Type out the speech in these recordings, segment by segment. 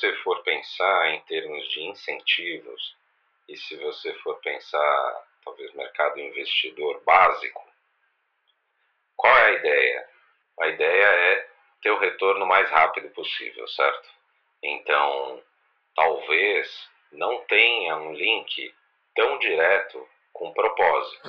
você for pensar em termos de incentivos, e se você for pensar, talvez, mercado investidor básico, qual é a ideia? A ideia é ter o retorno mais rápido possível, certo? Então, talvez não tenha um link tão direto com propósito.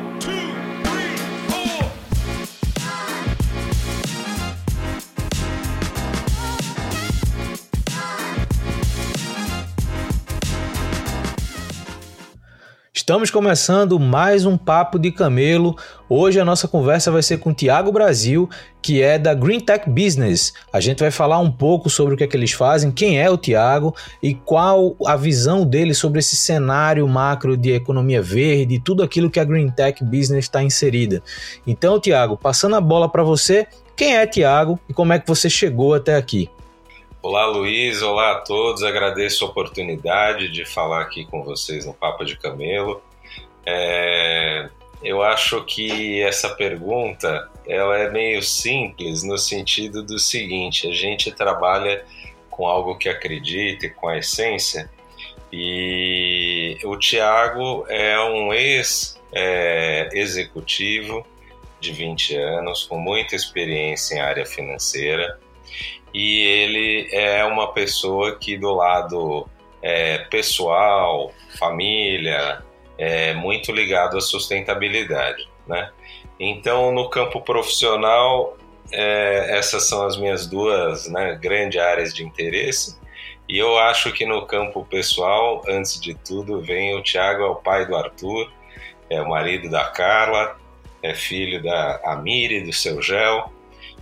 Estamos começando mais um Papo de Camelo. Hoje a nossa conversa vai ser com o Tiago Brasil, que é da Green Tech Business. A gente vai falar um pouco sobre o que é que eles fazem, quem é o Tiago e qual a visão dele sobre esse cenário macro de economia verde e tudo aquilo que a Green Tech Business está inserida. Então, Tiago, passando a bola para você, quem é Tiago e como é que você chegou até aqui? Olá, Luiz. Olá a todos. Agradeço a oportunidade de falar aqui com vocês no Papo de Camelo. É, eu acho que essa pergunta ela é meio simples no sentido do seguinte: a gente trabalha com algo que acredita e com a essência. E o Tiago é um ex-executivo é, de 20 anos, com muita experiência em área financeira e ele é uma pessoa que do lado é, pessoal, família, é muito ligado à sustentabilidade, né? Então, no campo profissional, é, essas são as minhas duas né, grandes áreas de interesse. E eu acho que no campo pessoal, antes de tudo, vem o Tiago, é o pai do Arthur, é o marido da Carla, é filho da Amiri, do seu Gel,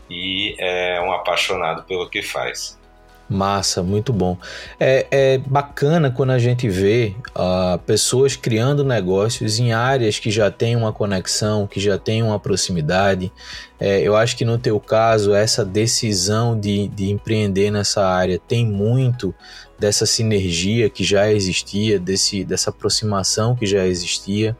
e é um apaixonado pelo que faz. Massa, muito bom. É, é bacana quando a gente vê uh, pessoas criando negócios em áreas que já têm uma conexão, que já têm uma proximidade. É, eu acho que no teu caso, essa decisão de, de empreender nessa área tem muito dessa sinergia que já existia, desse, dessa aproximação que já existia.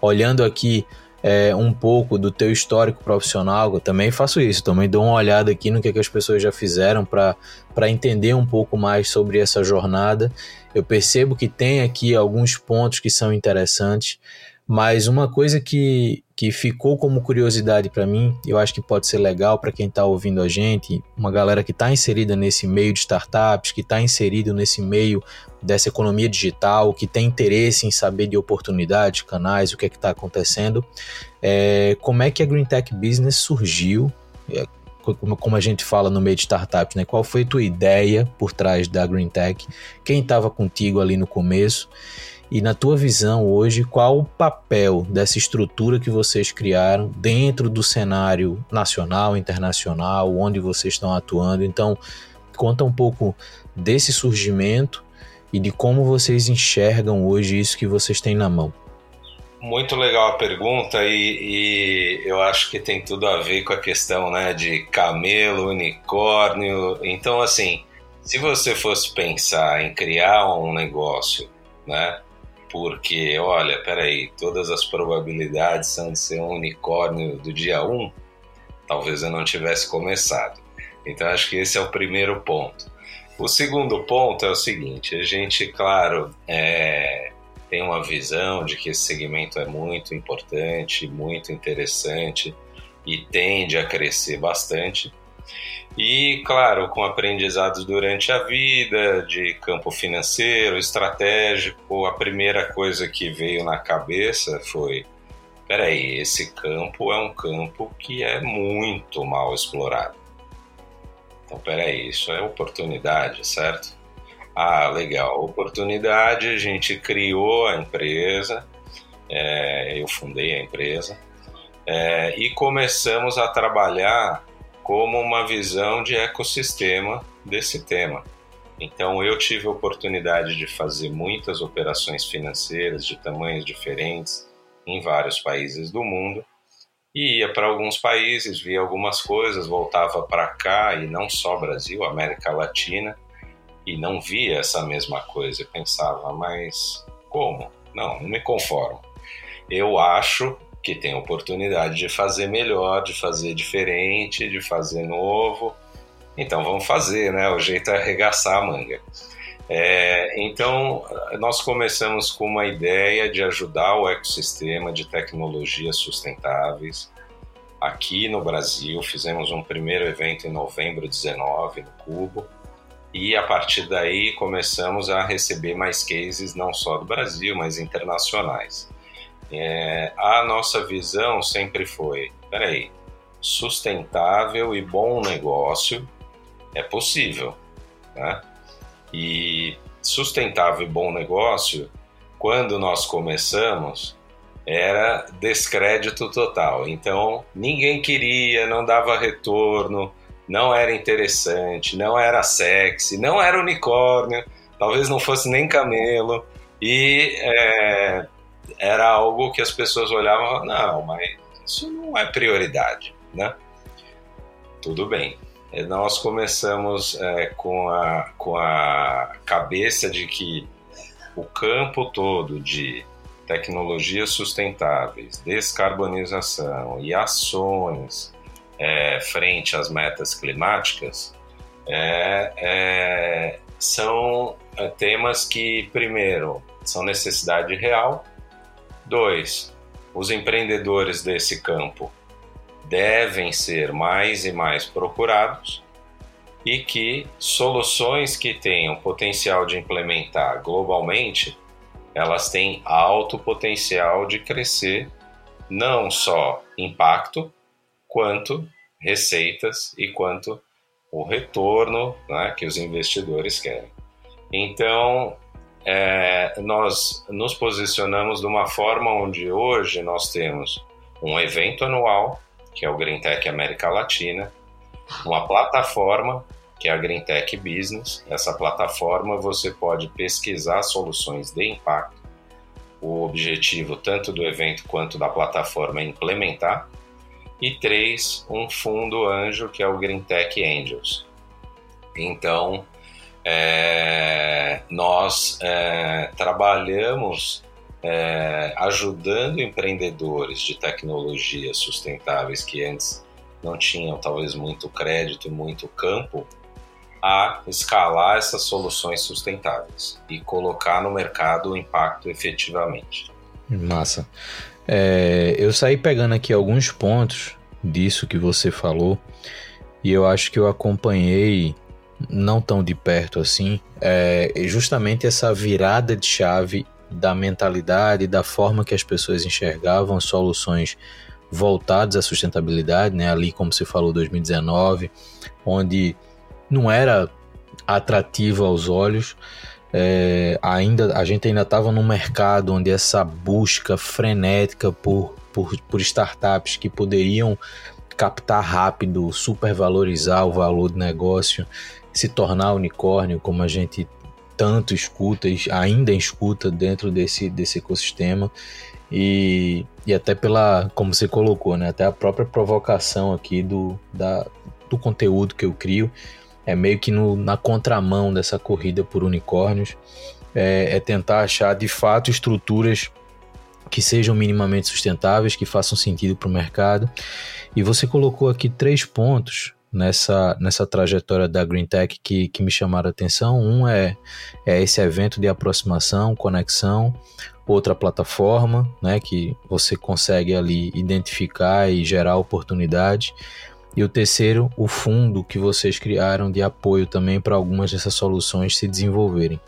Olhando aqui é, um pouco do teu histórico profissional, eu também faço isso, também dou uma olhada aqui no que, é que as pessoas já fizeram para entender um pouco mais sobre essa jornada. Eu percebo que tem aqui alguns pontos que são interessantes, mas uma coisa que, que ficou como curiosidade para mim, eu acho que pode ser legal para quem está ouvindo a gente, uma galera que está inserida nesse meio de startups, que está inserido nesse meio dessa economia digital, que tem interesse em saber de oportunidades, canais, o que é que está acontecendo, é, como é que a Green Tech Business surgiu, é, como a gente fala no meio de startups, né? Qual foi a tua ideia por trás da Green Tech? Quem estava contigo ali no começo? E na tua visão hoje, qual o papel dessa estrutura que vocês criaram dentro do cenário nacional, internacional, onde vocês estão atuando? Então, conta um pouco desse surgimento e de como vocês enxergam hoje isso que vocês têm na mão. Muito legal a pergunta e, e, eu acho que tem tudo a ver com a questão né, de camelo, unicórnio. Então, assim, se você fosse pensar em criar um negócio, né, porque, olha, peraí, todas as probabilidades são de ser um unicórnio do dia 1, talvez eu não tivesse começado. Então, acho que esse é o primeiro ponto. O segundo ponto é o seguinte: a gente, claro, é, tem uma visão de que esse segmento é muito importante, muito interessante e tende a crescer bastante. E, claro, com aprendizados durante a vida, de campo financeiro, estratégico, a primeira coisa que veio na cabeça foi: peraí, esse campo é um campo que é muito mal explorado. Então, peraí, isso é oportunidade, certo? Ah, legal, oportunidade, a gente criou a empresa, é, eu fundei a empresa, é, e começamos a trabalhar como uma visão de ecossistema desse tema. Então eu tive a oportunidade de fazer muitas operações financeiras de tamanhos diferentes em vários países do mundo e ia para alguns países, via algumas coisas, voltava para cá e não só Brasil, América Latina, e não via essa mesma coisa. Eu pensava, mas como? Não, não me conformo. Eu acho que tem oportunidade de fazer melhor, de fazer diferente, de fazer novo. Então vamos fazer, né? O jeito é arregaçar a manga. É, então, nós começamos com uma ideia de ajudar o ecossistema de tecnologias sustentáveis. Aqui no Brasil, fizemos um primeiro evento em novembro 19 no Cubo, e a partir daí começamos a receber mais cases, não só do Brasil, mas internacionais. É, a nossa visão sempre foi: peraí, sustentável e bom negócio é possível, né? E sustentável e bom negócio, quando nós começamos, era descrédito total. Então, ninguém queria, não dava retorno, não era interessante, não era sexy, não era unicórnio, talvez não fosse nem camelo. E é, era algo que as pessoas olhavam, não, mas isso não é prioridade, né? Tudo bem. Nós começamos é, com, a, com a cabeça de que o campo todo de tecnologias sustentáveis, descarbonização e ações é, frente às metas climáticas é, são temas que, primeiro, são necessidade real, dois, os empreendedores desse campo devem ser mais e mais procurados e que soluções que tenham potencial de implementar globalmente, elas têm alto potencial de crescer não só impacto, quanto receitas e quanto o retorno né, que os investidores querem. Então, é, nós nos posicionamos de uma forma onde hoje nós temos um evento anual que é o Green Tech América Latina, uma plataforma, que é a Green Tech Business. Essa plataforma você pode pesquisar soluções de impacto. O objetivo tanto do evento quanto da plataforma é implementar. E três, um fundo anjo, que é o Green Tech Angels. Então, é, nós é, trabalhamos é, ajudando empreendedores de tecnologias sustentáveis que antes não tinham talvez muito crédito e muito campo a escalar essas soluções sustentáveis e colocar no mercado o impacto efetivamente. Massa. É, eu saí pegando aqui alguns pontos disso que você falou e eu acho que eu acompanhei não tão de perto assim, é justamente essa virada de chave da mentalidade, da forma que as pessoas enxergavam soluções voltadas à sustentabilidade, né? Ali, como você falou, 2019, onde não era atrativo aos olhos. É, ainda a gente ainda estava num mercado onde essa busca frenética por, por, por startups que poderiam captar rápido, supervalorizar o valor do negócio, se tornar unicórnio, como a gente tanto escuta, ainda escuta dentro desse, desse ecossistema. E, e até pela, como você colocou, né, até a própria provocação aqui do, da, do conteúdo que eu crio é meio que no, na contramão dessa corrida por unicórnios, é, é tentar achar de fato estruturas que sejam minimamente sustentáveis, que façam sentido para o mercado. E você colocou aqui três pontos nessa, nessa trajetória da Green Tech que, que me chamaram a atenção. Um é, é esse evento de aproximação, conexão, outra plataforma, né, que você consegue ali identificar e gerar oportunidade. E o terceiro, o fundo que vocês criaram de apoio também para algumas dessas soluções se desenvolverem.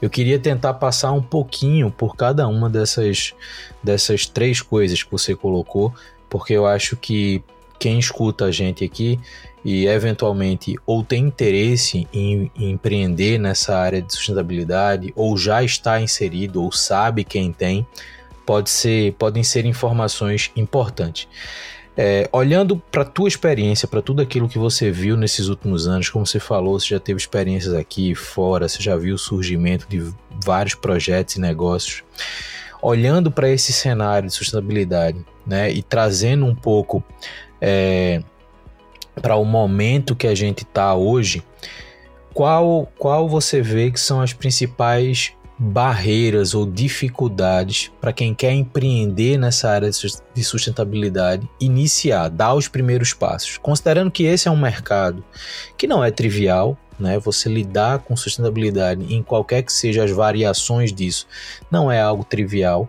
Eu queria tentar passar um pouquinho por cada uma dessas, dessas três coisas que você colocou, porque eu acho que quem escuta a gente aqui e eventualmente ou tem interesse em, em, empreender nessa área de sustentabilidade ou já está inserido ou sabe quem tem, pode ser, podem ser informações importantes. É, olhando para a tua experiência, para tudo aquilo que você viu nesses últimos anos, como você falou, você já teve experiências aqui fora, você já viu o surgimento de vários projetos e negócios. olhando para esse cenário de sustentabilidade, né, e trazendo um pouco é, para o momento que a gente está hoje, qual, qual você vê que são as principais barreiras ou dificuldades para quem quer empreender nessa área de sustentabilidade iniciar, dar os primeiros passos, considerando que esse é um mercado que não é trivial, né? Você lidar com sustentabilidade em qualquer que sejam as variações disso não é algo trivial.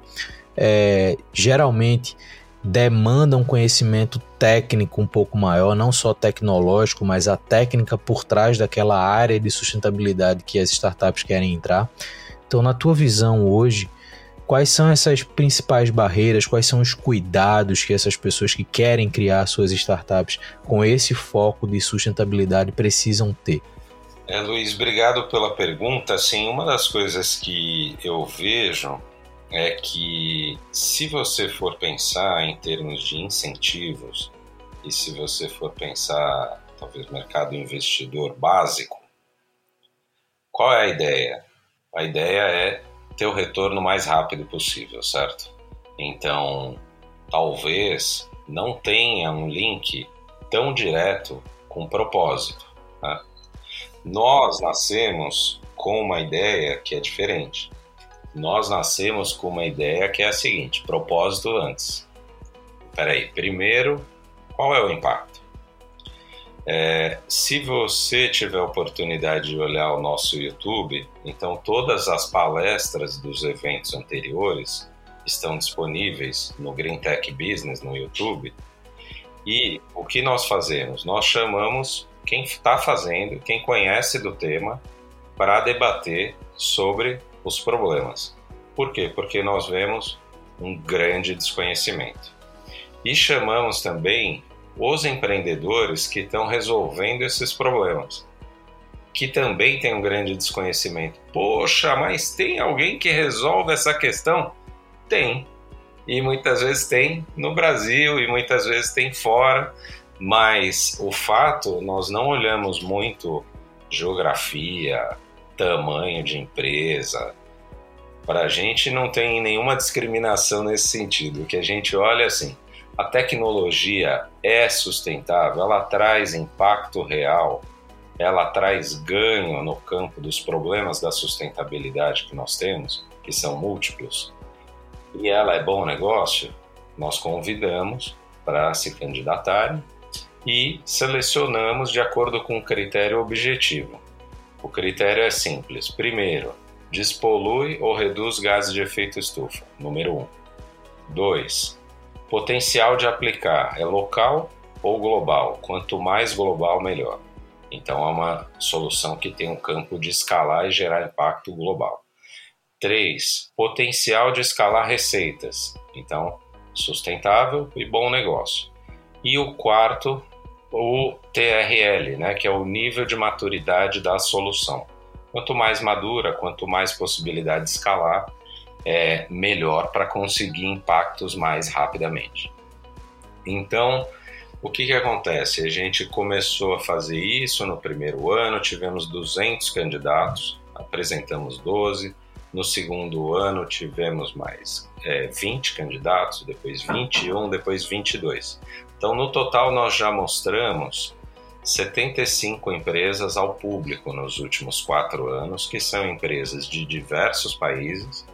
É, geralmente demanda um conhecimento técnico um pouco maior, não só tecnológico, mas a técnica por trás daquela área de sustentabilidade que as startups querem entrar. Então, na tua visão hoje, quais são essas principais barreiras, quais são os cuidados que essas pessoas que querem criar suas startups com esse foco de sustentabilidade precisam ter? É, Luiz, obrigado pela pergunta. Assim, uma das coisas que eu vejo é que se você for pensar em termos de incentivos e se você for pensar talvez mercado investidor básico, qual é a ideia? A ideia é ter o retorno mais rápido possível, certo? Então, talvez não tenha um link tão direto com propósito. Né? Nós nascemos com uma ideia que é diferente. Nós nascemos com uma ideia que é a seguinte: propósito antes. Peraí, primeiro, qual é o impacto? É, se você tiver a oportunidade de olhar o nosso YouTube, então todas as palestras dos eventos anteriores estão disponíveis no Green Tech Business no YouTube. E o que nós fazemos? Nós chamamos quem está fazendo, quem conhece do tema, para debater sobre os problemas. Por quê? Porque nós vemos um grande desconhecimento. E chamamos também os empreendedores que estão resolvendo esses problemas, que também têm um grande desconhecimento. Poxa, mas tem alguém que resolve essa questão? Tem. E muitas vezes tem no Brasil e muitas vezes tem fora, mas o fato, nós não olhamos muito geografia, tamanho de empresa. Para a gente não tem nenhuma discriminação nesse sentido. O que a gente olha assim, a tecnologia é sustentável, ela traz impacto real, ela traz ganho no campo dos problemas da sustentabilidade que nós temos, que são múltiplos, e ela é bom negócio, nós convidamos para se candidatarem e selecionamos de acordo com um critério objetivo. O critério é simples. Primeiro, despolui ou reduz gases de efeito estufa. Número 1. Um. 2 Potencial de aplicar é local ou global? Quanto mais global, melhor. Então, é uma solução que tem um campo de escalar e gerar impacto global. 3. Potencial de escalar receitas. Então, sustentável e bom negócio. E o quarto, o TRL, né, que é o nível de maturidade da solução. Quanto mais madura, quanto mais possibilidade de escalar, é, melhor para conseguir impactos mais rapidamente. Então, o que, que acontece? A gente começou a fazer isso no primeiro ano, tivemos 200 candidatos, apresentamos 12. No segundo ano, tivemos mais é, 20 candidatos, depois 21, depois 22. Então, no total, nós já mostramos 75 empresas ao público nos últimos quatro anos, que são empresas de diversos países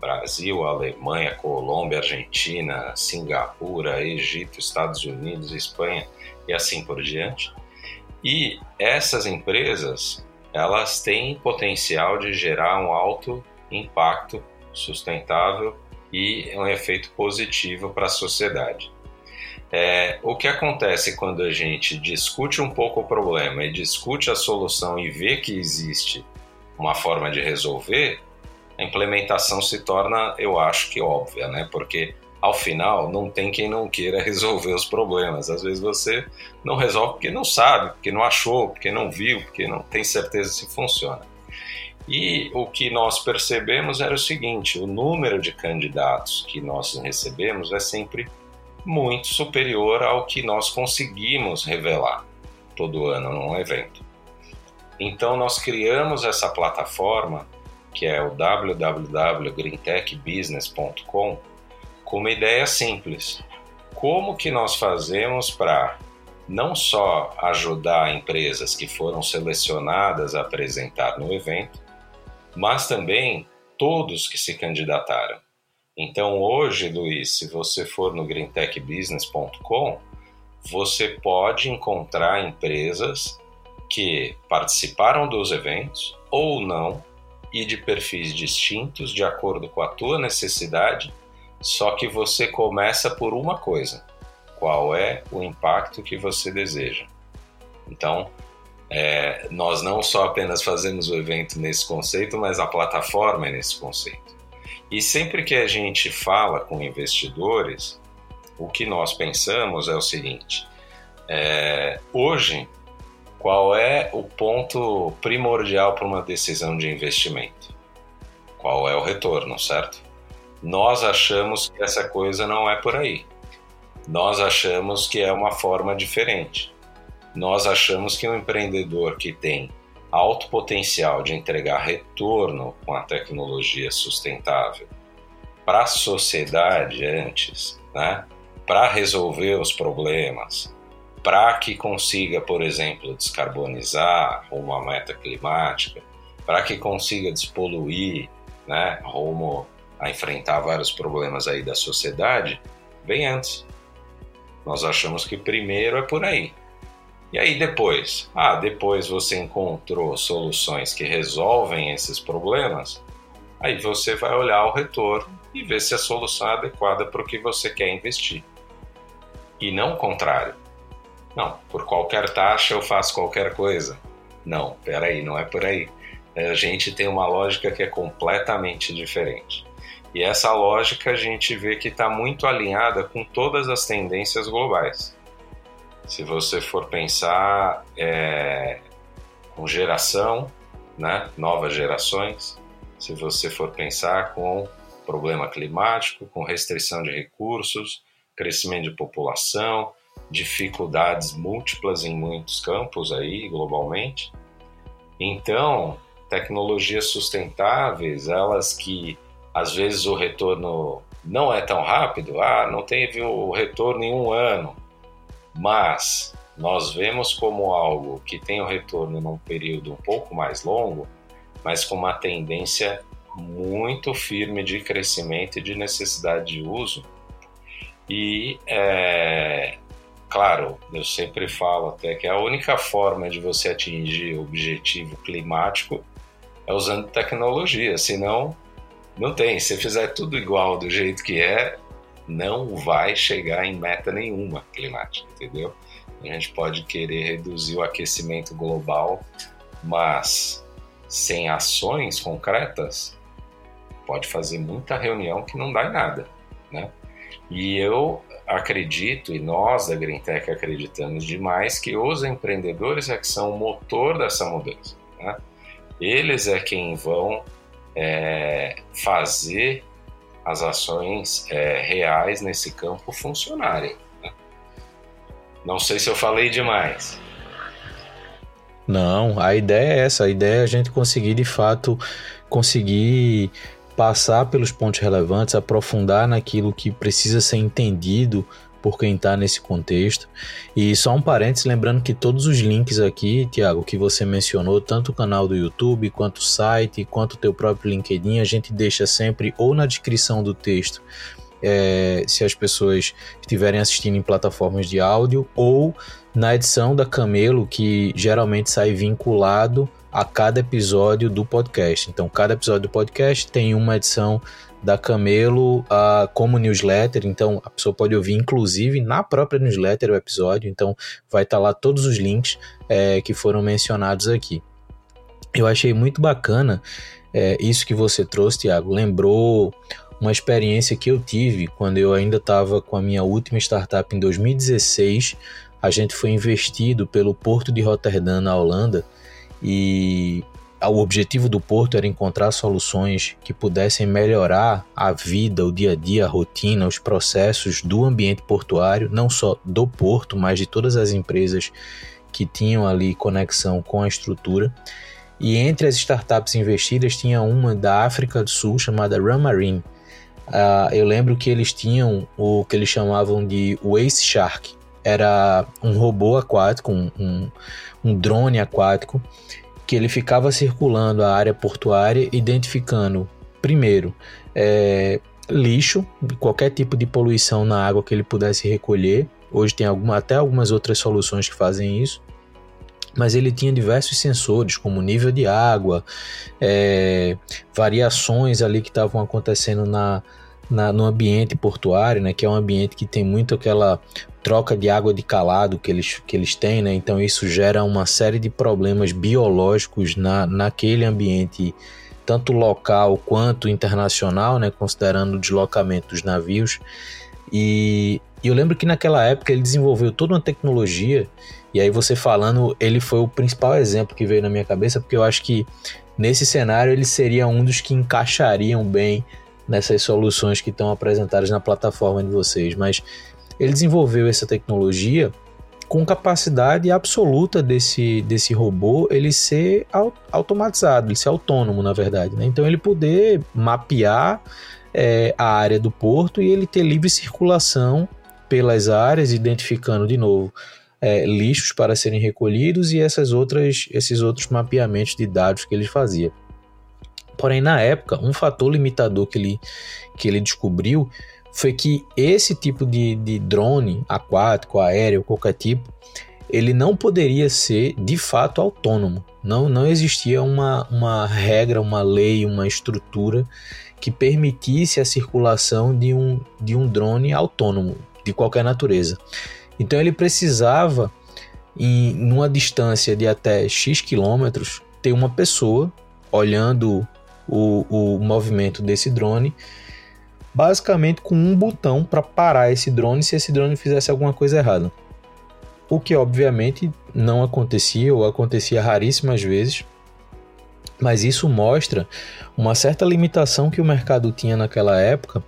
Brasil, Alemanha, Colômbia, Argentina, Singapura, Egito, Estados Unidos, Espanha e assim por diante. E essas empresas, elas têm potencial de gerar um alto impacto sustentável e um efeito positivo para a sociedade. É, o que acontece quando a gente discute um pouco o problema e discute a solução e vê que existe uma forma de resolver, a implementação se torna, eu acho que óbvia, né? Porque ao final não tem quem não queira resolver os problemas. Às vezes você não resolve porque não sabe, porque não achou, porque não viu, porque não tem certeza se funciona. E o que nós percebemos era o seguinte: o número de candidatos que nós recebemos é sempre muito superior ao que nós conseguimos revelar todo ano num evento. Então nós criamos essa plataforma que é o www.greentechbusiness.com, com uma ideia simples. Como que nós fazemos para não só ajudar empresas que foram selecionadas a apresentar no evento, mas também todos que se candidataram. Então hoje, Luiz, se você for no greentechbusiness.com, você pode encontrar empresas que participaram dos eventos ou não e de perfis distintos de acordo com a tua necessidade, só que você começa por uma coisa: qual é o impacto que você deseja. Então, é, nós não só apenas fazemos o evento nesse conceito, mas a plataforma é nesse conceito. E sempre que a gente fala com investidores, o que nós pensamos é o seguinte: é, hoje, qual é o ponto primordial para uma decisão de investimento? Qual é o retorno, certo? Nós achamos que essa coisa não é por aí. Nós achamos que é uma forma diferente. Nós achamos que um empreendedor que tem alto potencial de entregar retorno com a tecnologia sustentável para a sociedade antes, né? para resolver os problemas, para que consiga, por exemplo, descarbonizar rumo à meta climática, para que consiga despoluir, né, rumo a enfrentar vários problemas aí da sociedade, vem antes. Nós achamos que primeiro é por aí. E aí depois? Ah, depois você encontrou soluções que resolvem esses problemas, aí você vai olhar o retorno e ver se a solução é adequada para o que você quer investir. E não o contrário. Não, por qualquer taxa eu faço qualquer coisa. Não, peraí, não é por aí. A gente tem uma lógica que é completamente diferente. E essa lógica a gente vê que está muito alinhada com todas as tendências globais. Se você for pensar é, com geração, né, novas gerações, se você for pensar com problema climático, com restrição de recursos, crescimento de população, dificuldades múltiplas em muitos campos aí globalmente. Então, tecnologias sustentáveis, elas que às vezes o retorno não é tão rápido, ah, não teve o retorno em um ano, mas nós vemos como algo que tem o retorno num período um pouco mais longo, mas com uma tendência muito firme de crescimento e de necessidade de uso. E é, claro, eu sempre falo até que a única forma de você atingir o objetivo climático é usando tecnologia, senão não tem. Se fizer tudo igual do jeito que é, não vai chegar em meta nenhuma climática, entendeu? A gente pode querer reduzir o aquecimento global, mas sem ações concretas, pode fazer muita reunião que não dá em nada, né? E eu acredito, e nós da GreenTech acreditamos demais, que os empreendedores é que são o motor dessa mudança. Né? Eles é quem vão é, fazer as ações é, reais nesse campo funcionarem. Né? Não sei se eu falei demais. Não, a ideia é essa, a ideia é a gente conseguir de fato conseguir passar pelos pontos relevantes, aprofundar naquilo que precisa ser entendido por quem está nesse contexto. E só um parênteses, lembrando que todos os links aqui, Tiago, que você mencionou, tanto o canal do YouTube, quanto o site, quanto o teu próprio LinkedIn, a gente deixa sempre ou na descrição do texto, é, se as pessoas estiverem assistindo em plataformas de áudio, ou na edição da Camelo, que geralmente sai vinculado a cada episódio do podcast. Então, cada episódio do podcast tem uma edição da Camelo uh, como newsletter, então a pessoa pode ouvir inclusive na própria newsletter o episódio, então vai estar tá lá todos os links é, que foram mencionados aqui. Eu achei muito bacana é, isso que você trouxe, Tiago. Lembrou uma experiência que eu tive quando eu ainda estava com a minha última startup em 2016. A gente foi investido pelo Porto de Rotterdam, na Holanda, e o objetivo do Porto era encontrar soluções que pudessem melhorar a vida, o dia a dia, a rotina, os processos do ambiente portuário, não só do porto, mas de todas as empresas que tinham ali conexão com a estrutura. E entre as startups investidas tinha uma da África do Sul chamada Run Marine. Uh, eu lembro que eles tinham o que eles chamavam de Waste Shark. Era um robô aquático, um, um, um drone aquático, que ele ficava circulando a área portuária, identificando, primeiro, é, lixo, qualquer tipo de poluição na água que ele pudesse recolher. Hoje tem alguma, até algumas outras soluções que fazem isso. Mas ele tinha diversos sensores, como nível de água, é, variações ali que estavam acontecendo na, na, no ambiente portuário, né, que é um ambiente que tem muito aquela troca de água de calado que eles, que eles têm, né, então isso gera uma série de problemas biológicos na, naquele ambiente tanto local quanto internacional, né, considerando o deslocamento dos navios. E, e eu lembro que naquela época ele desenvolveu toda uma tecnologia, e aí você falando, ele foi o principal exemplo que veio na minha cabeça, porque eu acho que nesse cenário ele seria um dos que encaixariam bem nessas soluções que estão apresentadas na plataforma de vocês. Mas ele desenvolveu essa tecnologia com capacidade absoluta desse, desse robô ele ser automatizado, ele ser autônomo, na verdade. Né? Então ele poder mapear é, a área do porto e ele ter livre circulação pelas áreas, identificando de novo é, lixos para serem recolhidos e essas outras, esses outros mapeamentos de dados que ele fazia. Porém, na época, um fator limitador que ele, que ele descobriu foi que esse tipo de, de drone aquático, aéreo, qualquer tipo, ele não poderia ser de fato autônomo. Não, não existia uma, uma regra, uma lei, uma estrutura que permitisse a circulação de um, de um drone autônomo, de qualquer natureza. Então ele precisava, em numa distância de até X quilômetros, ter uma pessoa olhando o, o movimento desse drone basicamente com um botão para parar esse drone se esse drone fizesse alguma coisa errada. O que obviamente não acontecia ou acontecia raríssimas vezes, mas isso mostra uma certa limitação que o mercado tinha naquela época,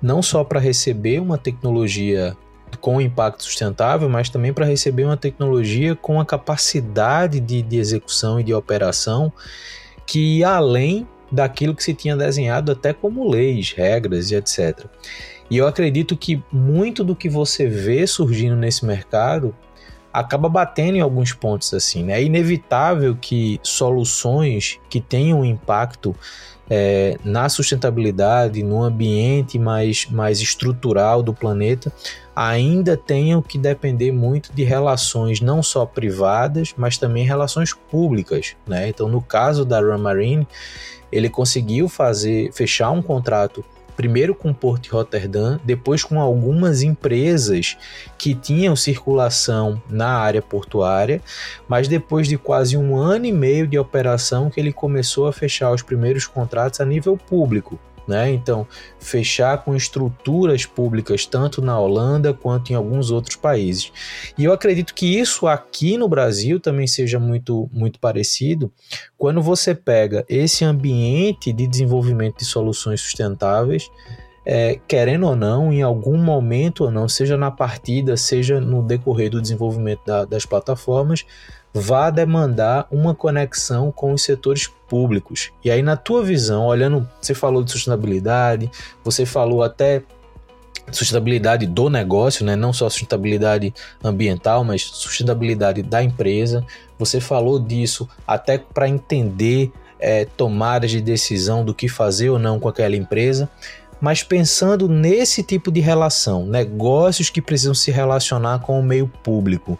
não só para receber uma tecnologia com impacto sustentável, mas também para receber uma tecnologia com a capacidade de, de execução e de operação que ia além daquilo que se tinha desenhado até como leis, regras e etc. E eu acredito que muito do que você vê surgindo nesse mercado acaba batendo em alguns pontos assim. Né? É inevitável que soluções que tenham impacto é, na sustentabilidade, no ambiente mais, mais estrutural do planeta, ainda tenham que depender muito de relações não só privadas, mas também relações públicas. Né? Então, no caso da Ramarine, ele conseguiu fazer fechar um contrato primeiro com o Porto de Rotterdam, depois com algumas empresas que tinham circulação na área portuária, mas depois de quase um ano e meio de operação que ele começou a fechar os primeiros contratos a nível público. Né? Então, fechar com estruturas públicas tanto na Holanda quanto em alguns outros países. E eu acredito que isso aqui no Brasil também seja muito, muito parecido quando você pega esse ambiente de desenvolvimento de soluções sustentáveis. É, querendo ou não, em algum momento ou não, seja na partida, seja no decorrer do desenvolvimento da, das plataformas, vá demandar uma conexão com os setores públicos. E aí, na tua visão, olhando, você falou de sustentabilidade, você falou até sustentabilidade do negócio, né? não só sustentabilidade ambiental, mas sustentabilidade da empresa. Você falou disso até para entender é, tomadas de decisão do que fazer ou não com aquela empresa. Mas pensando nesse tipo de relação, negócios que precisam se relacionar com o meio público,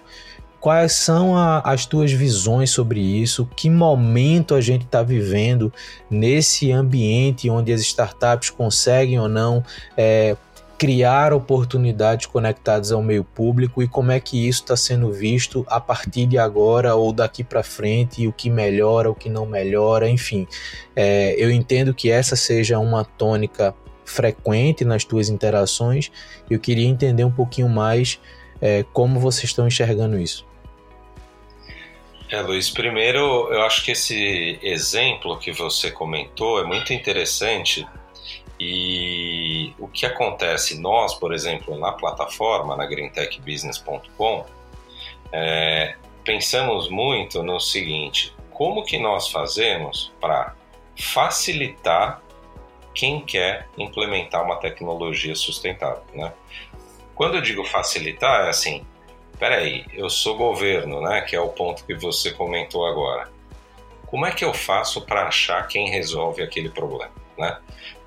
Quais são a, as tuas visões sobre isso? Que momento a gente está vivendo nesse ambiente onde as startups conseguem ou não é, criar oportunidades conectadas ao meio público e como é que isso está sendo visto a partir de agora ou daqui para frente, o que melhora, o que não melhora, enfim. É, eu entendo que essa seja uma tônica frequente nas tuas interações. Eu queria entender um pouquinho mais é, como vocês estão enxergando isso. É, Luiz, primeiro eu acho que esse exemplo que você comentou é muito interessante e o que acontece, nós, por exemplo, na plataforma, na greentechbusiness.com, é, pensamos muito no seguinte, como que nós fazemos para facilitar quem quer implementar uma tecnologia sustentável, né? Quando eu digo facilitar, é assim, peraí, eu sou governo, né? Que é o ponto que você comentou agora. Como é que eu faço para achar quem resolve aquele problema, né?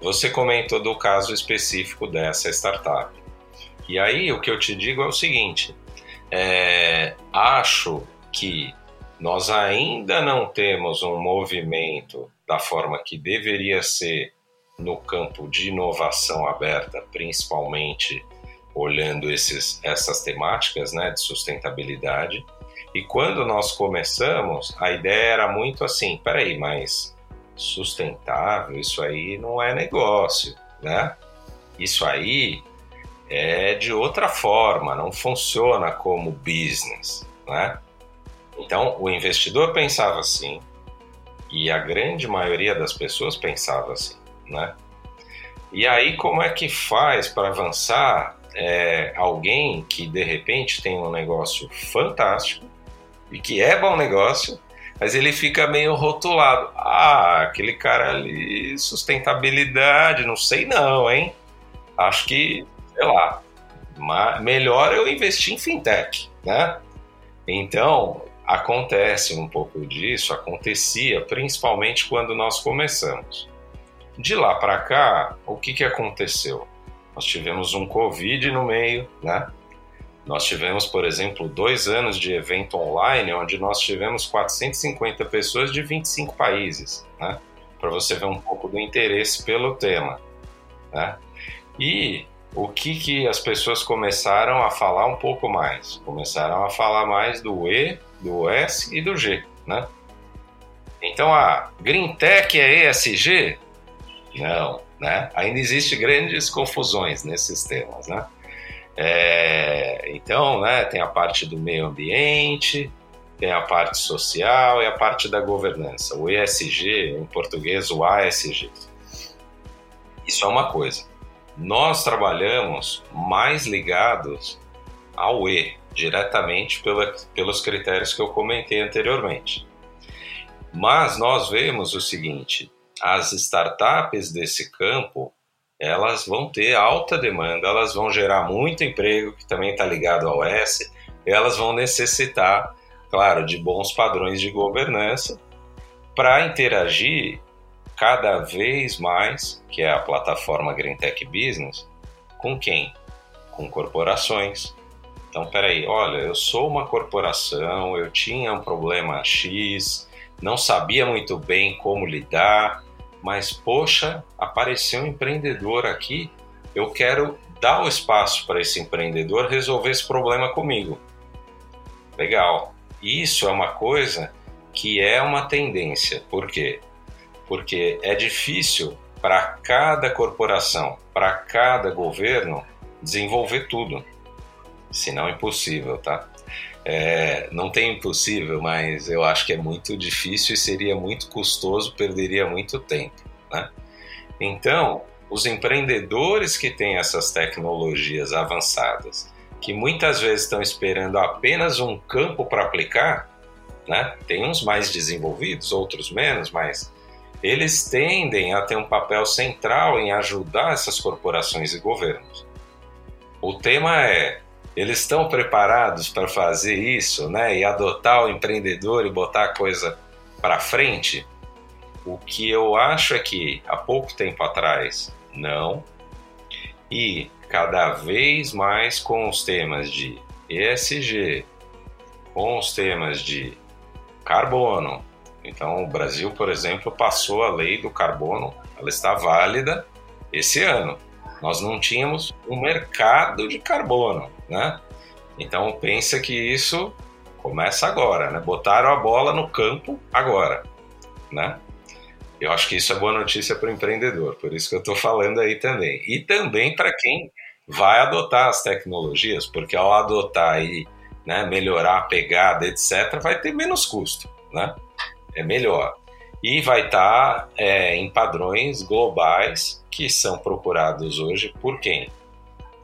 Você comentou do caso específico dessa startup. E aí o que eu te digo é o seguinte: é, acho que nós ainda não temos um movimento da forma que deveria ser no campo de inovação aberta, principalmente olhando esses, essas temáticas né, de sustentabilidade. E quando nós começamos, a ideia era muito assim: peraí, mas sustentável, isso aí não é negócio, né? Isso aí é de outra forma, não funciona como business, né? Então, o investidor pensava assim, e a grande maioria das pessoas pensava assim, né? E aí, como é que faz para avançar é, alguém que de repente tem um negócio fantástico e que é bom negócio, mas ele fica meio rotulado. Ah, aquele cara ali, sustentabilidade, não sei não, hein? Acho que, sei lá, melhor eu investir em fintech, né? Então, acontece um pouco disso, acontecia principalmente quando nós começamos. De lá para cá, o que, que aconteceu? Nós tivemos um Covid no meio, né? Nós tivemos, por exemplo, dois anos de evento online, onde nós tivemos 450 pessoas de 25 países, né? Para você ver um pouco do interesse pelo tema, né? E o que, que as pessoas começaram a falar um pouco mais? Começaram a falar mais do E, do S e do G, né? Então a Green Tech é ESG? Não, né? Ainda existem grandes confusões nesses temas, né? É, então, né, tem a parte do meio ambiente, tem a parte social e a parte da governança. O ESG, em português, o ASG. Isso é uma coisa. Nós trabalhamos mais ligados ao E, diretamente pela, pelos critérios que eu comentei anteriormente. Mas nós vemos o seguinte: as startups desse campo elas vão ter alta demanda, elas vão gerar muito emprego, que também está ligado ao S, elas vão necessitar, claro, de bons padrões de governança para interagir cada vez mais, que é a plataforma Green Tech Business, com quem? Com corporações. Então, peraí, olha, eu sou uma corporação, eu tinha um problema X, não sabia muito bem como lidar, mas poxa, apareceu um empreendedor aqui, eu quero dar o espaço para esse empreendedor resolver esse problema comigo. Legal. Isso é uma coisa que é uma tendência. Por quê? Porque é difícil para cada corporação, para cada governo desenvolver tudo. Se não impossível, tá? É, não tem impossível, mas eu acho que é muito difícil e seria muito custoso, perderia muito tempo. Né? Então, os empreendedores que têm essas tecnologias avançadas, que muitas vezes estão esperando apenas um campo para aplicar, né? tem uns mais desenvolvidos, outros menos, mas eles tendem a ter um papel central em ajudar essas corporações e governos. O tema é eles estão preparados para fazer isso, né? E adotar o empreendedor e botar a coisa para frente? O que eu acho é que há pouco tempo atrás, não. E cada vez mais com os temas de ESG, com os temas de carbono. Então, o Brasil, por exemplo, passou a lei do carbono, ela está válida esse ano. Nós não tínhamos um mercado de carbono né? Então pensa que isso começa agora, né? Botaram a bola no campo agora, né? Eu acho que isso é boa notícia para o empreendedor, por isso que eu estou falando aí também. E também para quem vai adotar as tecnologias, porque ao adotar e né, melhorar a pegada, etc., vai ter menos custo, né? É melhor. E vai estar tá, é, em padrões globais que são procurados hoje por quem?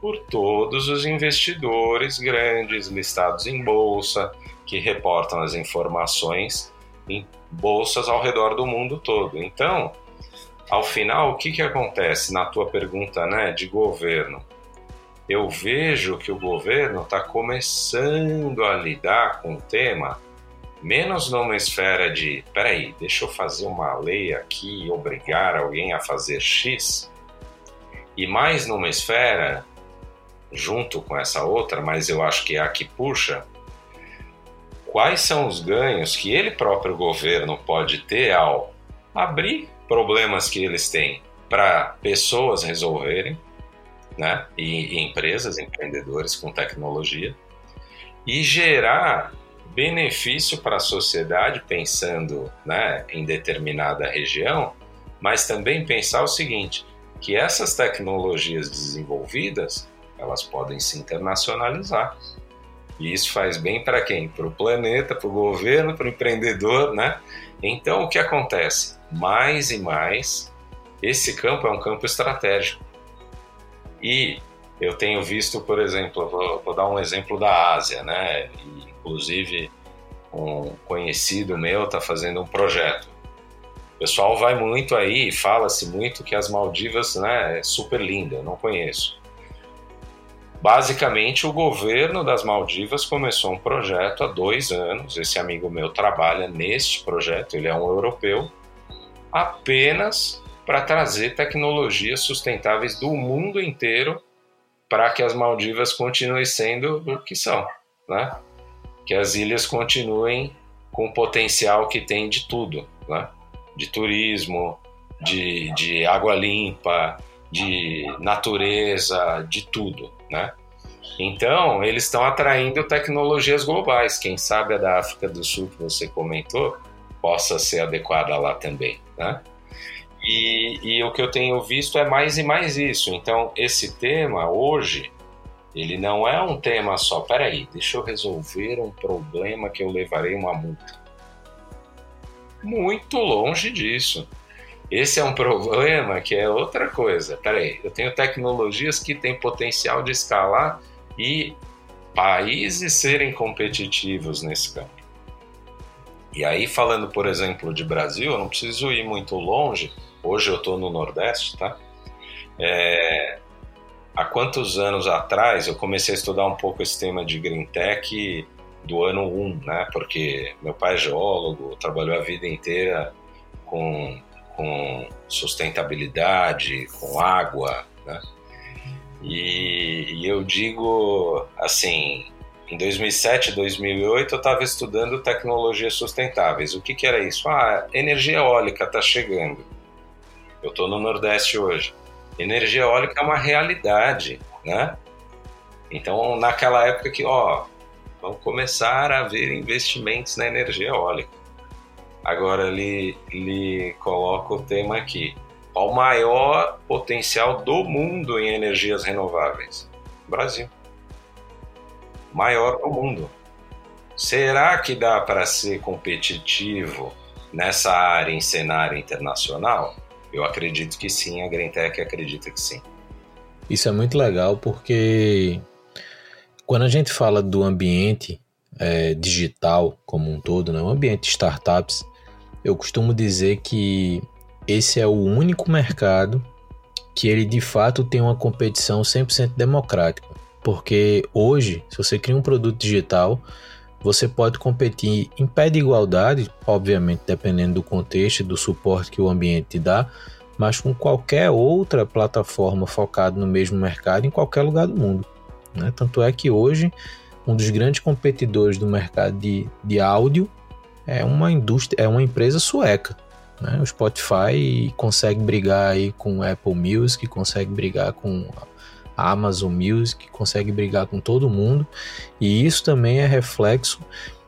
Por todos os investidores grandes listados em bolsa que reportam as informações em bolsas ao redor do mundo todo. Então, ao final, o que, que acontece na tua pergunta né, de governo? Eu vejo que o governo está começando a lidar com o tema menos numa esfera de, peraí, deixa eu fazer uma lei aqui e obrigar alguém a fazer X, e mais numa esfera, junto com essa outra, mas eu acho que é a que puxa, quais são os ganhos que ele próprio governo pode ter ao abrir problemas que eles têm para pessoas resolverem, né? E, e empresas, empreendedores com tecnologia, e gerar benefício para a sociedade, pensando né, em determinada região, mas também pensar o seguinte, que essas tecnologias desenvolvidas, elas podem se internacionalizar. E isso faz bem para quem? Para o planeta, para o governo, para o empreendedor, né? Então, o que acontece? Mais e mais, esse campo é um campo estratégico. E eu tenho visto, por exemplo, vou, vou dar um exemplo da Ásia, né? E, inclusive, um conhecido meu está fazendo um projeto. O pessoal vai muito aí, fala-se muito que as Maldivas né, é super linda, eu não conheço. Basicamente, o governo das Maldivas começou um projeto há dois anos. Esse amigo meu trabalha neste projeto, ele é um europeu, apenas para trazer tecnologias sustentáveis do mundo inteiro para que as Maldivas continuem sendo o que são, né? Que as ilhas continuem com o potencial que tem de tudo, né? De turismo, de, de água limpa, de natureza, de tudo, né? Então, eles estão atraindo tecnologias globais. Quem sabe a da África do Sul que você comentou possa ser adequada lá também, né? E, e, o que eu tenho visto é mais e mais isso. Então, esse tema hoje, ele não é um tema só. Peraí, deixa eu resolver um problema que eu levarei uma multa. Muito longe disso. Esse é um problema que é outra coisa. Peraí, eu tenho tecnologias que têm potencial de escalar e países serem competitivos nesse campo. E aí, falando, por exemplo, de Brasil, eu não preciso ir muito longe, Hoje eu estou no Nordeste, tá? É, há quantos anos atrás eu comecei a estudar um pouco esse tema de Green Tech do ano 1, né? Porque meu pai é geólogo, trabalhou a vida inteira com, com sustentabilidade, com água, né? E, e eu digo assim, em 2007, 2008 eu estava estudando tecnologias sustentáveis. O que, que era isso? Ah, energia eólica está chegando. Eu estou no Nordeste hoje. Energia eólica é uma realidade, né? Então, naquela época que, ó, vão começar a haver investimentos na energia eólica. Agora, ele, ele coloca o tema aqui. Qual o maior potencial do mundo em energias renováveis? Brasil. Maior do mundo. Será que dá para ser competitivo nessa área em cenário internacional? Eu acredito que sim, a Greentech acredita que sim. Isso é muito legal porque quando a gente fala do ambiente é, digital como um todo, né, o ambiente de startups, eu costumo dizer que esse é o único mercado que ele de fato tem uma competição 100% democrática. Porque hoje, se você cria um produto digital, você pode competir em pé de igualdade, obviamente dependendo do contexto e do suporte que o ambiente te dá, mas com qualquer outra plataforma focada no mesmo mercado em qualquer lugar do mundo. Né? Tanto é que hoje um dos grandes competidores do mercado de, de áudio é uma indústria, é uma empresa sueca. Né? O Spotify consegue brigar aí com Apple Music, consegue brigar com a Amazon Music, consegue brigar com todo mundo, e isso também é reflexo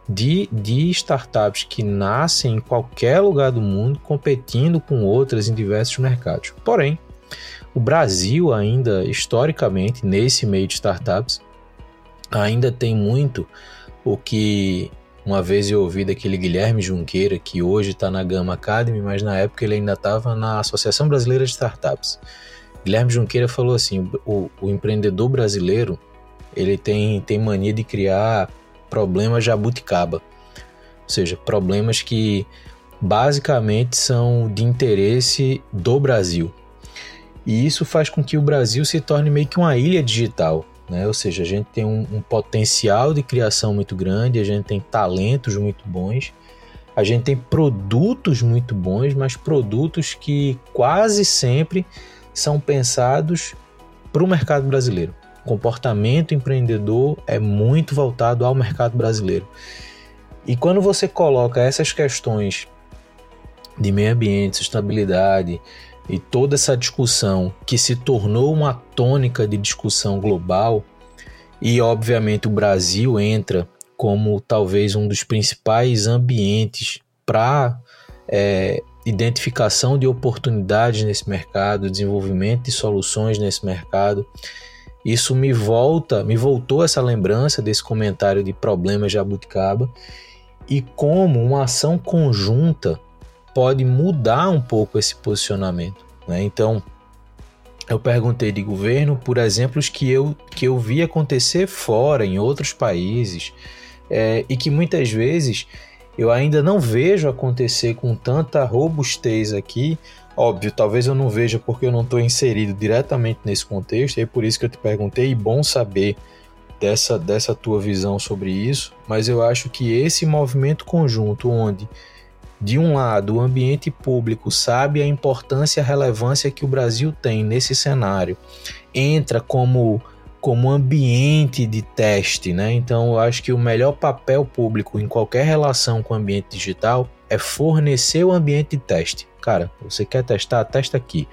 de, de startups que nascem em qualquer lugar do mundo, competindo com outras em diversos mercados. Porém, o Brasil ainda, historicamente, nesse meio de startups, ainda tem muito o que uma vez eu ouvi daquele Guilherme Junqueira, que hoje está na Gama Academy, mas na época ele ainda estava na Associação Brasileira de Startups. Guilherme Junqueira falou assim: o, o empreendedor brasileiro ele tem, tem mania de criar problema jabuticaba. ou seja, problemas que basicamente são de interesse do Brasil. E isso faz com que o Brasil se torne meio que uma ilha digital, né? Ou seja, a gente tem um, um potencial de criação muito grande, a gente tem talentos muito bons, a gente tem produtos muito bons, mas produtos que quase sempre são pensados para o mercado brasileiro. O comportamento empreendedor é muito voltado ao mercado brasileiro. E quando você coloca essas questões de meio ambiente, sustentabilidade e toda essa discussão que se tornou uma tônica de discussão global, e obviamente o Brasil entra como talvez um dos principais ambientes para é, identificação de oportunidades nesse mercado, desenvolvimento de soluções nesse mercado. Isso me volta, me voltou essa lembrança desse comentário de problema jabuticaba e como uma ação conjunta pode mudar um pouco esse posicionamento. Né? Então, eu perguntei de governo por exemplos que eu, que eu vi acontecer fora, em outros países, é, e que muitas vezes eu ainda não vejo acontecer com tanta robustez aqui. Óbvio, talvez eu não veja porque eu não estou inserido diretamente nesse contexto, e é por isso que eu te perguntei, e bom saber dessa, dessa tua visão sobre isso, mas eu acho que esse movimento conjunto, onde de um lado, o ambiente público sabe a importância e a relevância que o Brasil tem nesse cenário, entra como como ambiente de teste, né? Então, eu acho que o melhor papel público em qualquer relação com o ambiente digital é fornecer o ambiente de teste. Cara, você quer testar? Testa aqui.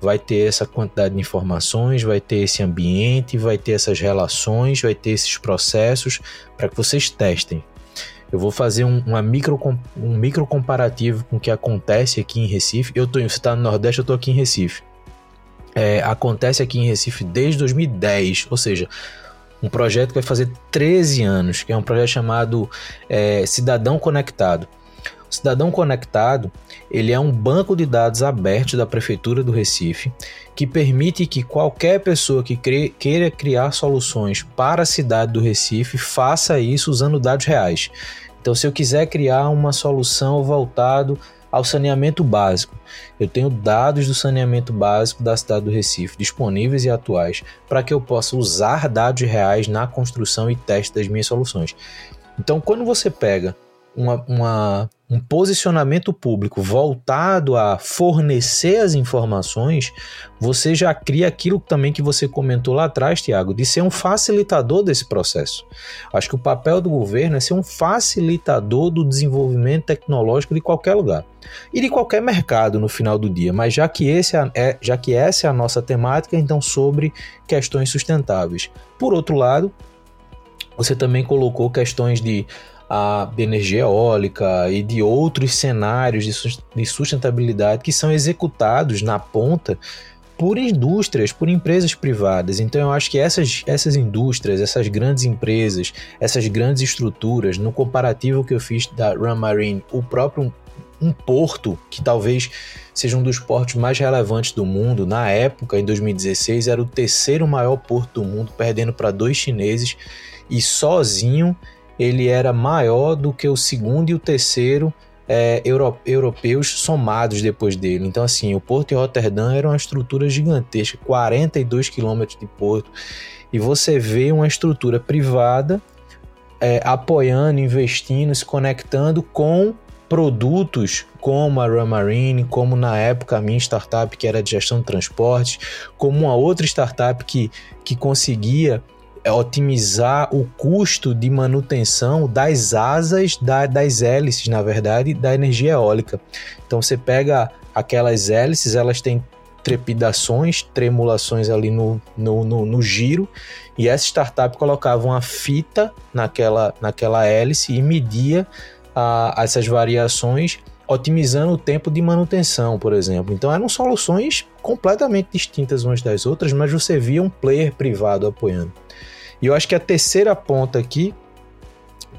Vai ter essa quantidade de informações, vai ter esse ambiente, vai ter essas relações, vai ter esses processos para que vocês testem. Eu vou fazer um, uma micro, um micro comparativo com o que acontece aqui em Recife. Eu tô, você está no Nordeste, eu estou aqui em Recife. É, acontece aqui em Recife desde 2010, ou seja, um projeto que vai fazer 13 anos, que é um projeto chamado é, Cidadão Conectado. Cidadão Conectado ele é um banco de dados aberto da Prefeitura do Recife que permite que qualquer pessoa que queira criar soluções para a cidade do Recife faça isso usando dados reais. Então, se eu quiser criar uma solução voltado ao saneamento básico, eu tenho dados do saneamento básico da cidade do Recife disponíveis e atuais para que eu possa usar dados reais na construção e teste das minhas soluções. Então, quando você pega uma, uma, um posicionamento público voltado a fornecer as informações, você já cria aquilo também que você comentou lá atrás, Tiago, de ser um facilitador desse processo. Acho que o papel do governo é ser um facilitador do desenvolvimento tecnológico de qualquer lugar e de qualquer mercado no final do dia. Mas já que, esse é, é já que essa é a nossa temática, então sobre questões sustentáveis. Por outro lado, você também colocou questões de a, de energia eólica e de outros cenários de sustentabilidade que são executados na ponta por indústrias, por empresas privadas. Então eu acho que essas, essas indústrias, essas grandes empresas, essas grandes estruturas, no comparativo que eu fiz da Run Marine, o próprio um porto que talvez seja um dos portos mais relevantes do mundo, na época, em 2016, era o terceiro maior porto do mundo, perdendo para dois chineses e sozinho ele era maior do que o segundo e o terceiro é, euro, europeus somados depois dele. Então, assim, o Porto de Roterdã era uma estrutura gigantesca, 42 quilômetros de porto, e você vê uma estrutura privada é, apoiando, investindo, se conectando com produtos como a Ramarine, como na época a minha startup que era de gestão de transportes, como uma outra startup que, que conseguia é otimizar o custo de manutenção das asas, da, das hélices, na verdade, da energia eólica. Então você pega aquelas hélices, elas têm trepidações, tremulações ali no, no, no, no, giro, e essa startup colocava uma fita naquela, naquela hélice e media ah, essas variações, otimizando o tempo de manutenção, por exemplo. Então eram soluções completamente distintas umas das outras, mas você via um player privado apoiando. E eu acho que a terceira ponta aqui,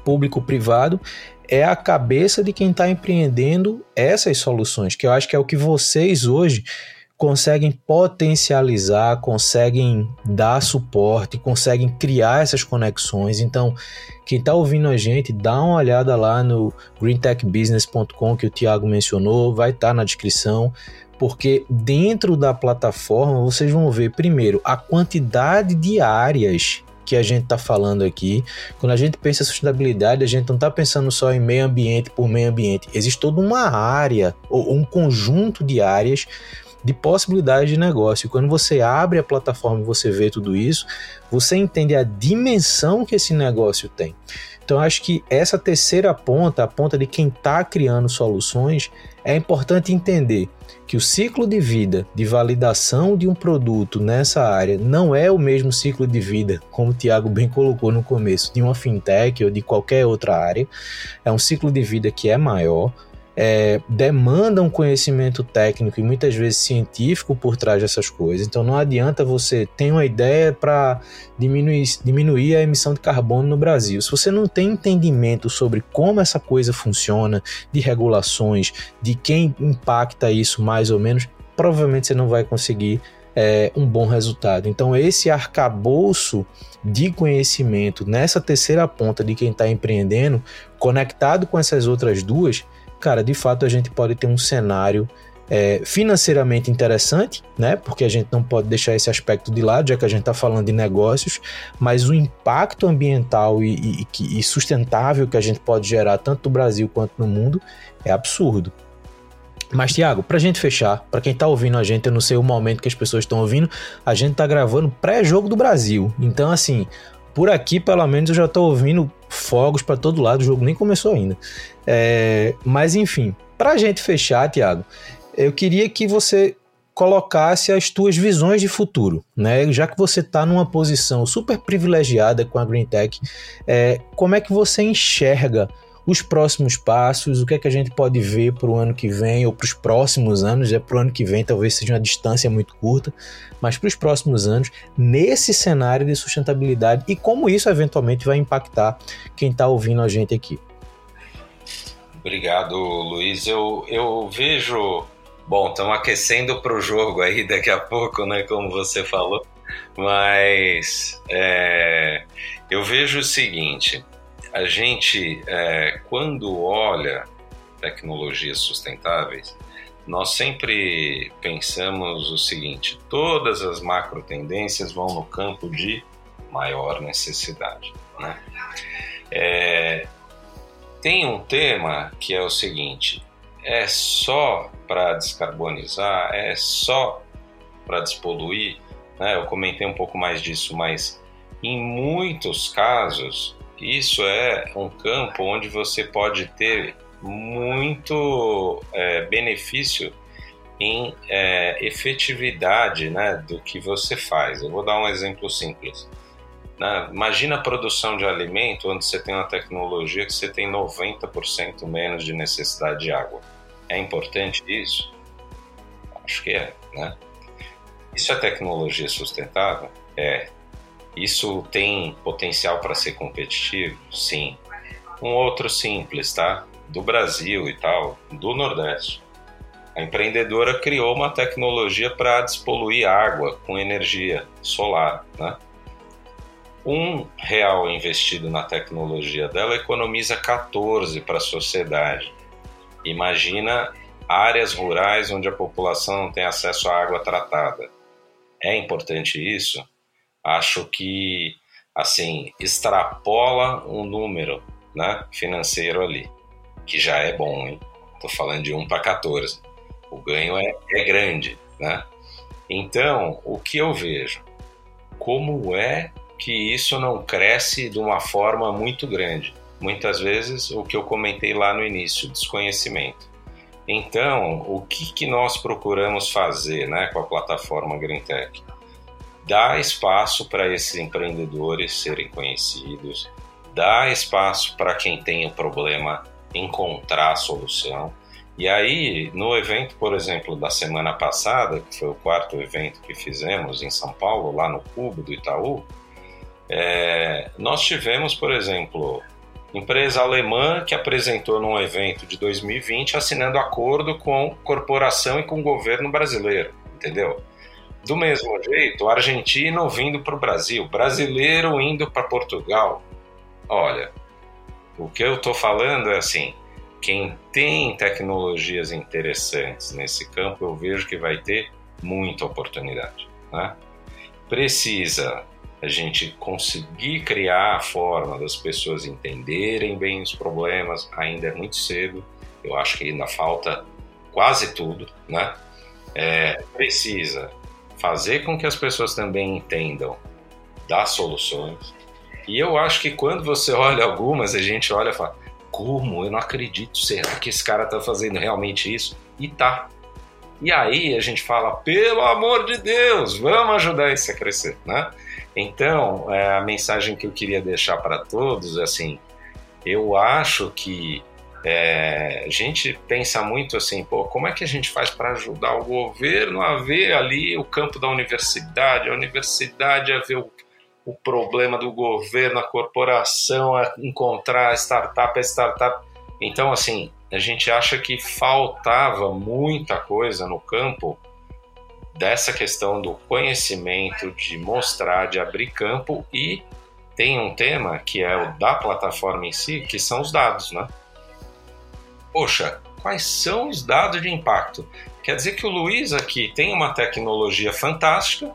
público-privado, é a cabeça de quem está empreendendo essas soluções, que eu acho que é o que vocês hoje conseguem potencializar, conseguem dar suporte, conseguem criar essas conexões. Então, quem está ouvindo a gente, dá uma olhada lá no greentechbusiness.com que o Thiago mencionou, vai estar tá na descrição, porque dentro da plataforma vocês vão ver primeiro a quantidade de áreas que a gente está falando aqui. Quando a gente pensa em sustentabilidade, a gente não está pensando só em meio ambiente por meio ambiente. Existe toda uma área ou um conjunto de áreas de possibilidades de negócio. Quando você abre a plataforma e você vê tudo isso, você entende a dimensão que esse negócio tem. Então, acho que essa terceira ponta, a ponta de quem está criando soluções, é importante entender que o ciclo de vida de validação de um produto nessa área não é o mesmo ciclo de vida, como o Tiago bem colocou no começo, de uma fintech ou de qualquer outra área. É um ciclo de vida que é maior, é, demanda um conhecimento técnico e muitas vezes científico por trás dessas coisas. Então não adianta você ter uma ideia para diminuir, diminuir a emissão de carbono no Brasil. Se você não tem entendimento sobre como essa coisa funciona, de regulações, de quem impacta isso mais ou menos, provavelmente você não vai conseguir é, um bom resultado. Então, esse arcabouço de conhecimento nessa terceira ponta de quem está empreendendo, conectado com essas outras duas, cara, de fato a gente pode ter um cenário é, financeiramente interessante, né? Porque a gente não pode deixar esse aspecto de lado, já que a gente está falando de negócios, mas o impacto ambiental e, e, e sustentável que a gente pode gerar tanto no Brasil quanto no mundo é absurdo. Mas, Tiago, para a gente fechar, para quem está ouvindo a gente, eu não sei o momento que as pessoas estão ouvindo, a gente está gravando pré-jogo do Brasil. Então, assim, por aqui, pelo menos, eu já estou ouvindo fogos para todo lado, o jogo nem começou ainda. É, mas enfim, para a gente fechar, Tiago, eu queria que você colocasse as tuas visões de futuro, né? Já que você está numa posição super privilegiada com a Green Tech, é, como é que você enxerga os próximos passos, o que é que a gente pode ver para o ano que vem ou para os próximos anos, é para o ano que vem talvez seja uma distância muito curta, mas para os próximos anos, nesse cenário de sustentabilidade e como isso eventualmente vai impactar quem está ouvindo a gente aqui. Obrigado, Luiz. Eu, eu vejo. Bom, estamos aquecendo para o jogo aí daqui a pouco, né? Como você falou. Mas é, eu vejo o seguinte: a gente, é, quando olha tecnologias sustentáveis, nós sempre pensamos o seguinte: todas as macro tendências vão no campo de maior necessidade. Né? É, tem um tema que é o seguinte: é só para descarbonizar, é só para despoluir. Né? Eu comentei um pouco mais disso, mas em muitos casos isso é um campo onde você pode ter muito é, benefício em é, efetividade né, do que você faz. Eu vou dar um exemplo simples. Né? Imagina a produção de alimento onde você tem uma tecnologia que você tem 90% menos de necessidade de água. É importante isso? Acho que é. Né? Isso é tecnologia sustentável? É. Isso tem potencial para ser competitivo? Sim. Um outro simples, tá? Do Brasil e tal, do Nordeste. A empreendedora criou uma tecnologia para despoluir água com energia solar, né? Um real investido na tecnologia dela economiza 14 para a sociedade. Imagina áreas rurais onde a população não tem acesso à água tratada. É importante isso? Acho que assim extrapola um número né, financeiro ali, que já é bom, hein? Tô falando de 1 para 14. O ganho é, é grande, né? Então, o que eu vejo? Como é que isso não cresce de uma forma muito grande? Muitas vezes, o que eu comentei lá no início, desconhecimento. Então, o que, que nós procuramos fazer né, com a plataforma GreenTech? Dá espaço para esses empreendedores serem conhecidos, dá espaço para quem tem o problema encontrar a solução. E aí, no evento, por exemplo, da semana passada, que foi o quarto evento que fizemos em São Paulo, lá no Cubo do Itaú, é, nós tivemos, por exemplo, empresa alemã que apresentou num evento de 2020 assinando acordo com corporação e com governo brasileiro entendeu? Do mesmo jeito, argentino vindo para o Brasil, brasileiro indo para Portugal. Olha, o que eu estou falando é assim: quem tem tecnologias interessantes nesse campo, eu vejo que vai ter muita oportunidade. Né? Precisa a gente conseguir criar a forma das pessoas entenderem bem os problemas, ainda é muito cedo, eu acho que ainda falta quase tudo, né? É, precisa fazer com que as pessoas também entendam das soluções. E eu acho que quando você olha algumas, a gente olha e fala: como? Eu não acredito. Será que esse cara está fazendo realmente isso? E tá. E aí a gente fala: pelo amor de Deus, vamos ajudar isso a crescer, né? Então, é, a mensagem que eu queria deixar para todos é assim: eu acho que é, a gente pensa muito assim, pô, como é que a gente faz para ajudar o governo a ver ali o campo da universidade, a universidade a ver o, o problema do governo, a corporação a encontrar a startup, a startup. Então, assim, a gente acha que faltava muita coisa no campo dessa questão do conhecimento, de mostrar, de abrir campo e tem um tema que é o da plataforma em si, que são os dados, né? Poxa, quais são os dados de impacto? Quer dizer que o Luiz aqui tem uma tecnologia fantástica,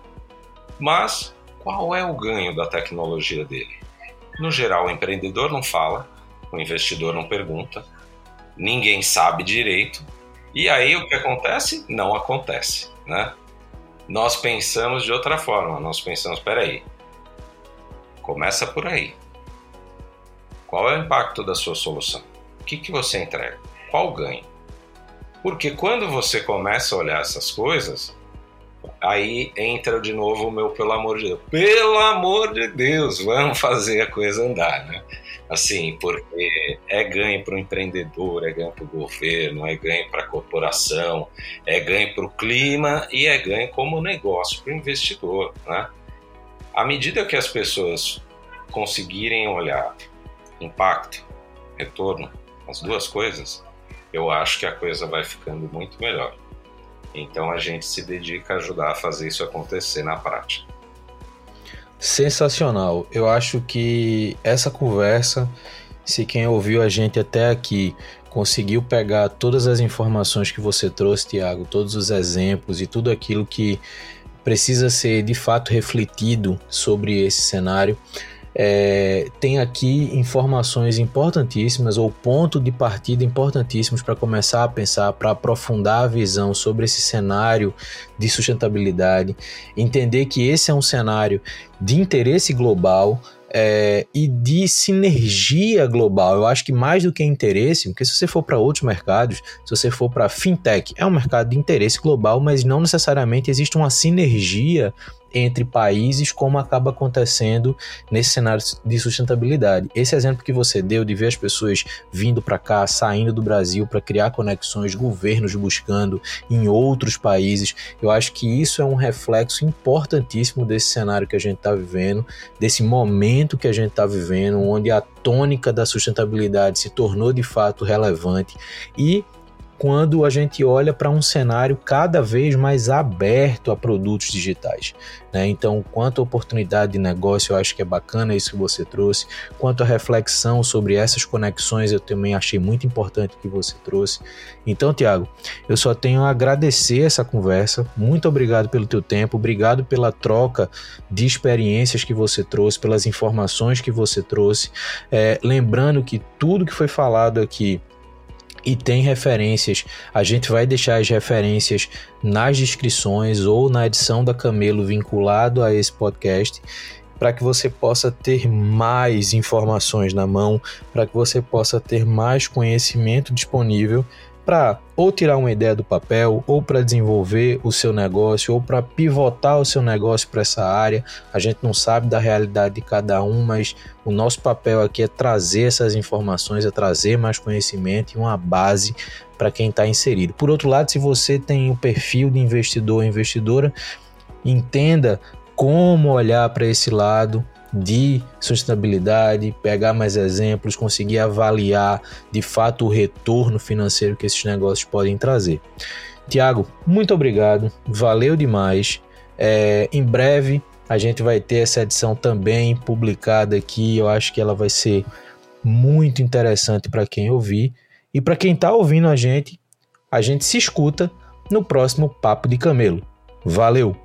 mas qual é o ganho da tecnologia dele? No geral, o empreendedor não fala, o investidor não pergunta, ninguém sabe direito, e aí o que acontece? Não acontece, né? nós pensamos de outra forma. Nós pensamos, espera aí, começa por aí. Qual é o impacto da sua solução? O que, que você entrega? Qual ganho? Porque quando você começa a olhar essas coisas, aí entra de novo o meu pelo amor de Deus. Pelo amor de Deus, vamos fazer a coisa andar, né? Assim, porque é ganho para o empreendedor, é ganho para o governo, é ganho para a corporação, é ganho para o clima e é ganho como negócio para o investidor, né? À medida que as pessoas conseguirem olhar impacto, retorno, as duas coisas, eu acho que a coisa vai ficando muito melhor. Então a gente se dedica a ajudar a fazer isso acontecer na prática. Sensacional. Eu acho que essa conversa, se quem ouviu a gente até aqui conseguiu pegar todas as informações que você trouxe, Tiago, todos os exemplos e tudo aquilo que precisa ser de fato refletido sobre esse cenário, é, tem aqui informações importantíssimas ou ponto de partida importantíssimos para começar a pensar, para aprofundar a visão sobre esse cenário de sustentabilidade, entender que esse é um cenário de interesse global, é, e de sinergia global. Eu acho que mais do que interesse, porque se você for para outros mercados, se você for para fintech, é um mercado de interesse global, mas não necessariamente existe uma sinergia entre países, como acaba acontecendo nesse cenário de sustentabilidade. Esse exemplo que você deu de ver as pessoas vindo para cá, saindo do Brasil para criar conexões, governos buscando em outros países, eu acho que isso é um reflexo importantíssimo desse cenário que a gente está vivendo, desse momento que a gente está vivendo, onde a tônica da sustentabilidade se tornou de fato relevante e quando a gente olha para um cenário cada vez mais aberto a produtos digitais. Né? Então, quanto a oportunidade de negócio, eu acho que é bacana isso que você trouxe. Quanto a reflexão sobre essas conexões, eu também achei muito importante que você trouxe. Então, Tiago, eu só tenho a agradecer essa conversa. Muito obrigado pelo teu tempo, obrigado pela troca de experiências que você trouxe, pelas informações que você trouxe. É, lembrando que tudo que foi falado aqui e tem referências. A gente vai deixar as referências nas descrições ou na edição da Camelo vinculado a esse podcast para que você possa ter mais informações na mão, para que você possa ter mais conhecimento disponível para ou tirar uma ideia do papel, ou para desenvolver o seu negócio, ou para pivotar o seu negócio para essa área. A gente não sabe da realidade de cada um, mas o nosso papel aqui é trazer essas informações, é trazer mais conhecimento e uma base para quem está inserido. Por outro lado, se você tem o um perfil de investidor ou investidora, entenda como olhar para esse lado, de sustentabilidade, pegar mais exemplos, conseguir avaliar de fato o retorno financeiro que esses negócios podem trazer. Tiago, muito obrigado, valeu demais. É, em breve a gente vai ter essa edição também publicada aqui. Eu acho que ela vai ser muito interessante para quem ouvir. E para quem está ouvindo a gente, a gente se escuta no próximo Papo de Camelo. Valeu!